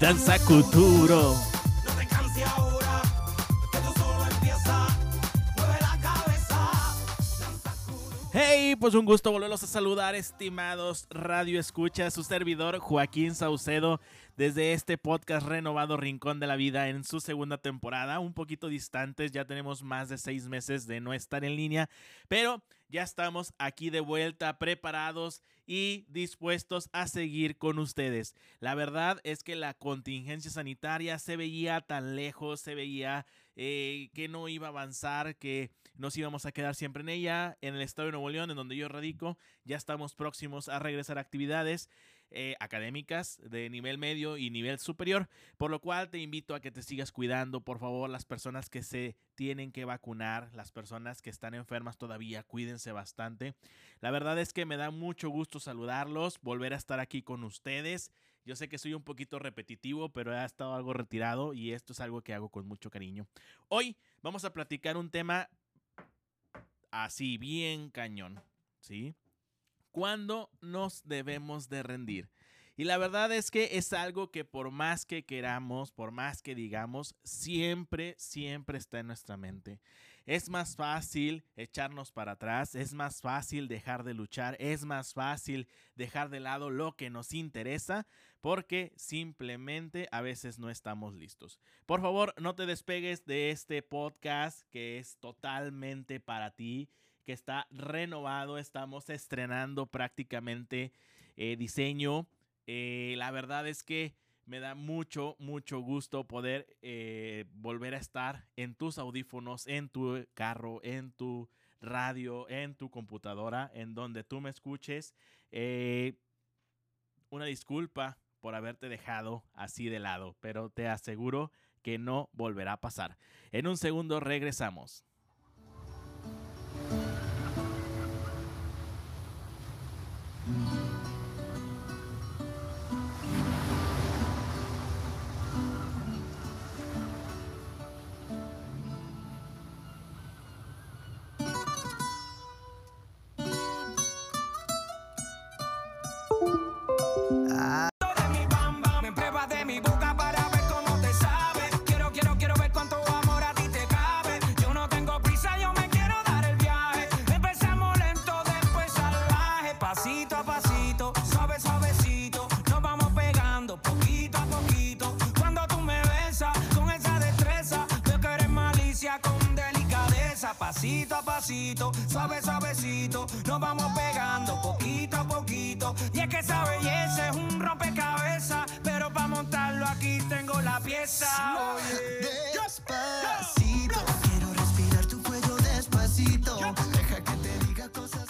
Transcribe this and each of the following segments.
Danza Kuduro. Hey, pues un gusto volverlos a saludar, estimados Radio Escucha, su servidor Joaquín Saucedo, desde este podcast renovado Rincón de la Vida en su segunda temporada, un poquito distantes, ya tenemos más de seis meses de no estar en línea, pero ya estamos aquí de vuelta, preparados y dispuestos a seguir con ustedes. La verdad es que la contingencia sanitaria se veía tan lejos, se veía eh, que no iba a avanzar, que nos íbamos a quedar siempre en ella, en el estado de Nuevo León, en donde yo radico. Ya estamos próximos a regresar a actividades eh, académicas de nivel medio y nivel superior, por lo cual te invito a que te sigas cuidando, por favor, las personas que se tienen que vacunar, las personas que están enfermas todavía, cuídense bastante. La verdad es que me da mucho gusto saludarlos, volver a estar aquí con ustedes. Yo sé que soy un poquito repetitivo, pero he estado algo retirado y esto es algo que hago con mucho cariño. Hoy vamos a platicar un tema así bien cañón, ¿sí? ¿Cuándo nos debemos de rendir? Y la verdad es que es algo que por más que queramos, por más que digamos, siempre, siempre está en nuestra mente. Es más fácil echarnos para atrás, es más fácil dejar de luchar, es más fácil dejar de lado lo que nos interesa porque simplemente a veces no estamos listos. Por favor, no te despegues de este podcast que es totalmente para ti que está renovado. Estamos estrenando prácticamente eh, diseño. Eh, la verdad es que me da mucho, mucho gusto poder eh, volver a estar en tus audífonos, en tu carro, en tu radio, en tu computadora, en donde tú me escuches. una disculpa por haberte dejado así de lado, pero te aseguro que no volverá a pasar. En un segundo regresamos. Pasito a pasito, suave, suavecito. Nos vamos pegando poquito a poquito. Y es que esa belleza es un rompecabezas. Pero para montarlo aquí tengo la pieza. Oye. Despacito, quiero respirar tu cuello despacito. Deja que te diga cosas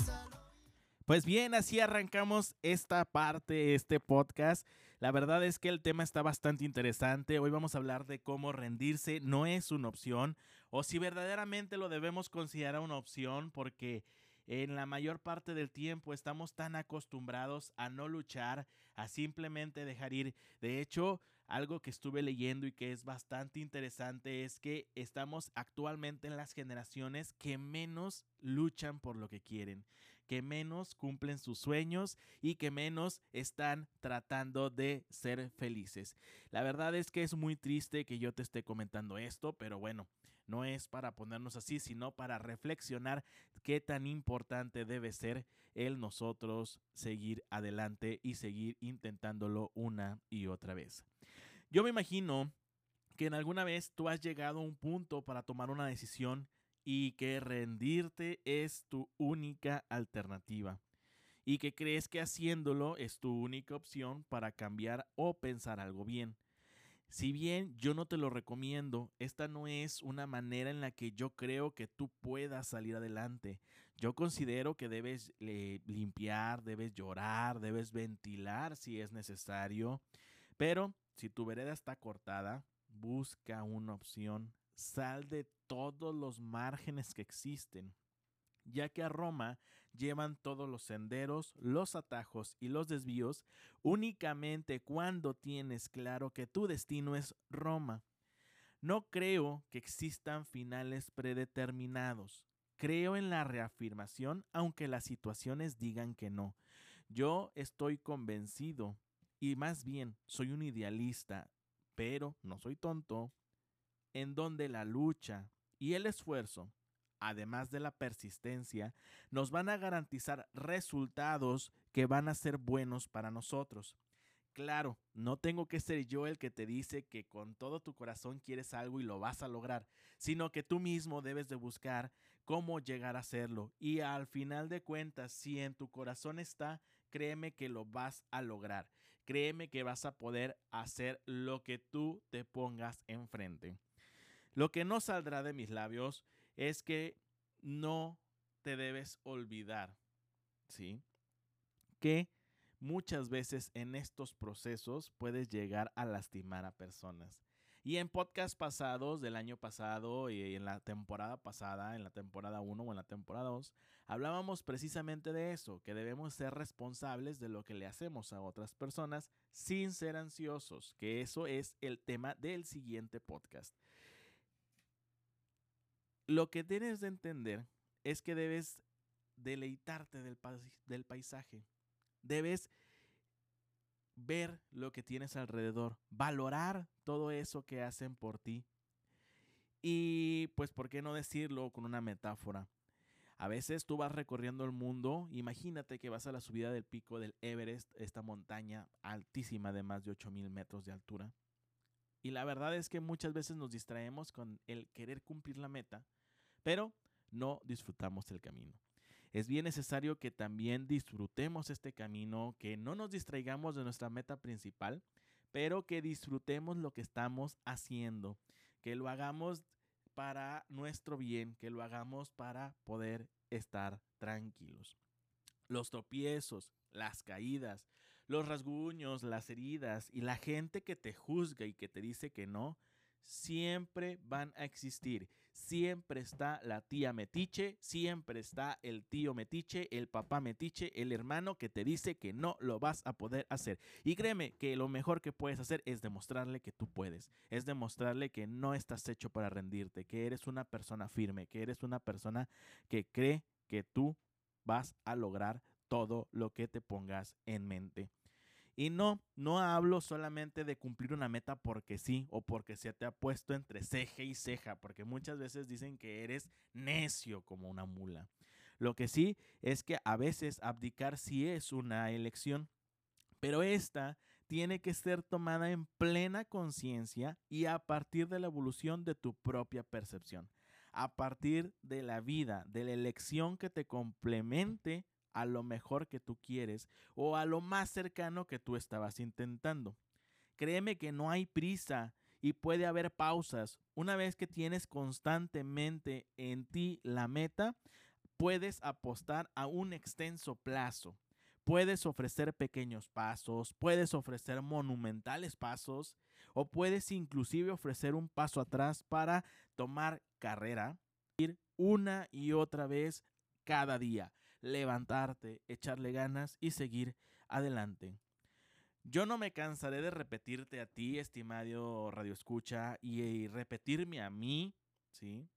Pues bien, así arrancamos esta parte, este podcast. La verdad es que el tema está bastante interesante. Hoy vamos a hablar de cómo rendirse no es una opción o si verdaderamente lo debemos considerar una opción porque en la mayor parte del tiempo estamos tan acostumbrados a no luchar, a simplemente dejar ir. De hecho, algo que estuve leyendo y que es bastante interesante es que estamos actualmente en las generaciones que menos luchan por lo que quieren que menos cumplen sus sueños y que menos están tratando de ser felices. La verdad es que es muy triste que yo te esté comentando esto, pero bueno, no es para ponernos así, sino para reflexionar qué tan importante debe ser el nosotros seguir adelante y seguir intentándolo una y otra vez. Yo me imagino que en alguna vez tú has llegado a un punto para tomar una decisión y que rendirte es tu única alternativa y que crees que haciéndolo es tu única opción para cambiar o pensar algo bien. Si bien yo no te lo recomiendo, esta no es una manera en la que yo creo que tú puedas salir adelante. Yo considero que debes eh, limpiar, debes llorar, debes ventilar si es necesario, pero si tu vereda está cortada, busca una opción, sal de todos los márgenes que existen, ya que a Roma llevan todos los senderos, los atajos y los desvíos únicamente cuando tienes claro que tu destino es Roma. No creo que existan finales predeterminados. Creo en la reafirmación aunque las situaciones digan que no. Yo estoy convencido y más bien soy un idealista pero no soy tonto, en donde la lucha y el esfuerzo, además de la persistencia, nos van a garantizar resultados que van a ser buenos para nosotros. Claro, no tengo que ser yo el que te dice que con todo tu corazón quieres algo y lo vas a lograr, sino que tú mismo debes de buscar cómo llegar a hacerlo. Y al final de cuentas, si en tu corazón está, créeme que lo vas a lograr. Créeme que vas a poder hacer lo que tú te pongas enfrente. Lo que no saldrá de mis labios es que no te debes olvidar, ¿sí? Que muchas veces en estos procesos puedes llegar a lastimar a personas. Y en podcast pasados del año pasado y en la temporada pasada, en la temporada 1 o en la temporada 2, hablábamos precisamente de eso, que debemos ser responsables de lo que le hacemos a otras personas sin ser ansiosos, que eso es el tema del siguiente podcast. Lo que tienes de entender es que debes deleitarte del, paisaje. Debes ver lo que tienes alrededor, valorar todo eso que hacen por ti. Y pues, ¿por qué no decirlo con una metáfora? A veces tú vas recorriendo el mundo, imagínate que vas a la subida del pico del Everest, esta montaña altísima de más de 8000 metros de altura. Y la verdad es que muchas veces nos distraemos con el querer cumplir la meta, pero no disfrutamos el camino es bien necesario que también disfrutemos este camino, que no nos distraigamos de nuestra meta principal, pero que disfrutemos lo que estamos haciendo, que lo hagamos para nuestro bien, que lo hagamos para poder estar tranquilos. Los tropiezos, las caídas, los rasguños, las heridas y la gente que te juzga y que te dice que no, siempre van a existir. Siempre está la tía metiche, siempre está el tío metiche, el papá metiche, el hermano que te dice que no lo vas a poder hacer. Y créeme que lo mejor que puedes hacer es demostrarle que tú puedes, es demostrarle que no estás hecho para rendirte, que eres una persona firme, que eres una persona que cree que tú vas a lograr todo lo que te pongas en mente. Y no, no hablo solamente de cumplir una meta porque sí o porque se te ha puesto entre ceja y ceja, porque muchas veces dicen que eres necio como una mula. Lo que sí es que a veces abdicar sí es una elección, pero esta tiene que ser tomada en plena conciencia y a partir de la evolución de tu propia percepción, a partir de la vida, de la elección que te complemente a lo mejor que tú quieres o a lo más cercano que tú estabas intentando. Créeme que no hay prisa y puede haber pausas. Una vez que tienes constantemente en ti la meta, puedes apostar a un extenso plazo. Puedes ofrecer pequeños pasos, puedes ofrecer monumentales pasos o puedes inclusive ofrecer un paso atrás para tomar carrera, ir una y otra vez cada día levantarte, echarle ganas y seguir adelante. Yo no me cansaré de repetirte a ti, estimado Radio Escucha, y, repetirme a mí, ¿sí?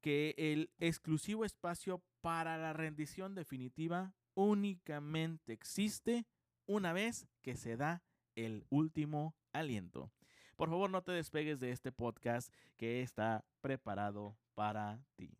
Que el exclusivo espacio para la rendición definitiva únicamente existe una vez que se da el último aliento. Por favor, no te despegues de este podcast que está preparado para ti.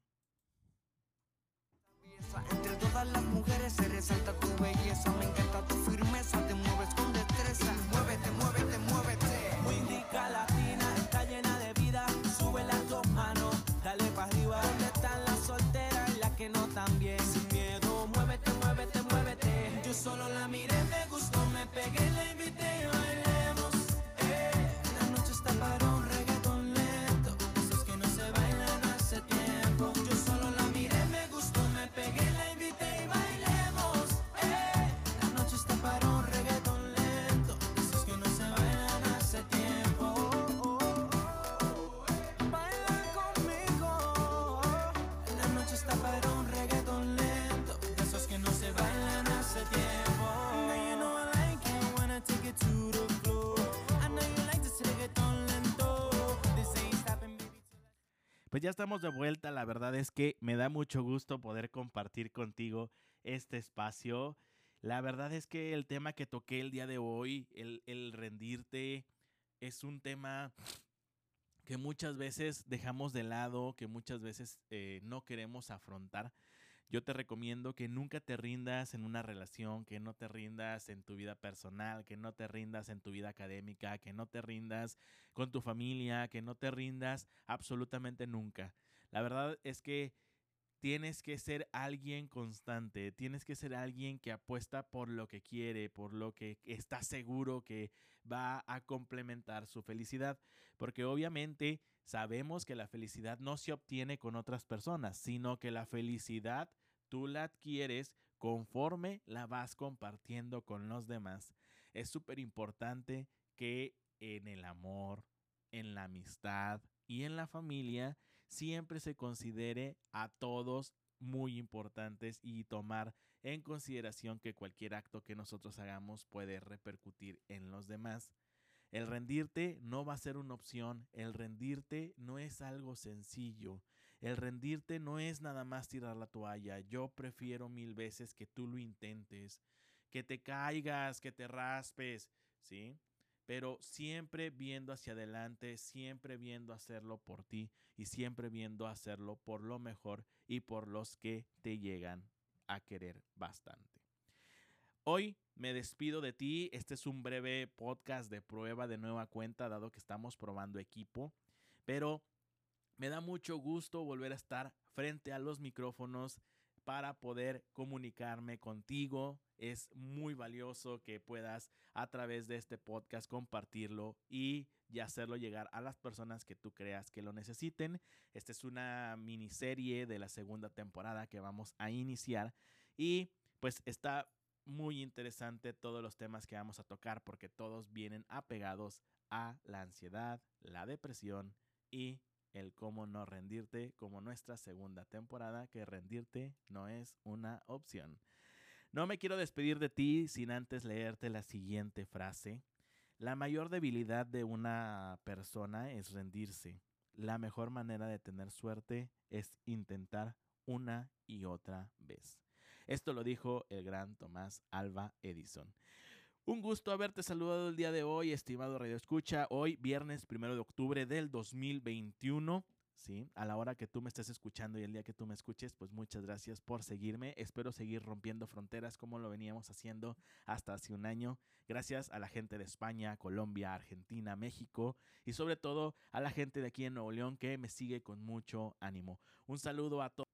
Entre todas las mujeres se resalta tu belleza. Me encanta tu firmeza, te mueves con destreza. Muévete, muévete, muévete. Windica latina, está llena de vida. Sube las dos manos, dale para arriba. ¿Dónde están las solteras y las que no tan bien? Sin miedo, muévete, muévete, muévete. Yo solo la Pues ya estamos de vuelta, la verdad es que me da mucho gusto poder compartir contigo este espacio. La verdad es que el tema que toqué el día de hoy, el, rendirte, es un tema que muchas veces dejamos de lado, que muchas veces eh, no queremos afrontar. Yo te recomiendo que nunca te rindas en una relación, que no te rindas en tu vida personal, que no te rindas en tu vida académica, que no te rindas con tu familia, que no te rindas absolutamente nunca. La verdad es que tienes que ser alguien constante, tienes que ser alguien que apuesta por lo que quiere, por lo que está seguro que va a complementar su felicidad, porque obviamente sabemos que la felicidad no se obtiene con otras personas, sino que la felicidad tú la adquieres conforme la vas compartiendo con los demás. Es súper importante que en el amor, en la amistad y en la familia siempre se considere a todos muy importantes y tomar en consideración que cualquier acto que nosotros hagamos puede repercutir en los demás. El rendirte no va a ser una opción, el rendirte no es algo sencillo, el rendirte no es nada más tirar la toalla, yo prefiero mil veces que tú lo intentes, que te caigas, que te raspes, ¿sí? Pero siempre viendo hacia adelante, siempre viendo hacerlo por ti y siempre viendo hacerlo por lo mejor y por los que te llegan a querer bastante. Hoy me despido de ti. Este es un breve podcast de prueba de nueva cuenta, dado que estamos probando equipo. Pero me da mucho gusto volver a estar frente a los micrófonos para poder comunicarme contigo. Es muy valioso que puedas a través de este podcast compartirlo y, hacerlo llegar a las personas que tú creas que lo necesiten. Esta es una miniserie de la segunda temporada que vamos a iniciar y pues está muy interesante todos los temas que vamos a tocar porque todos vienen apegados a la ansiedad, la depresión y el cómo no rendirte como nuestra segunda temporada que rendirte no es una opción. No me quiero despedir de ti sin antes leerte la siguiente frase. La mayor debilidad de una persona es rendirse. La mejor manera de tener suerte es intentar una y otra vez. Esto lo dijo el gran Tomás Alba Edison. Un gusto haberte saludado el día de hoy, estimado Radio Escucha. Hoy, viernes primero de octubre del 2021. Sí, a la hora que tú me estés escuchando y el día que tú me escuches, pues muchas gracias por seguirme. Espero seguir rompiendo fronteras como lo veníamos haciendo hasta hace un año. Gracias a la gente de España, Colombia, Argentina, México y sobre todo a la gente de aquí en Nuevo León que me sigue con mucho ánimo. Un saludo a todos.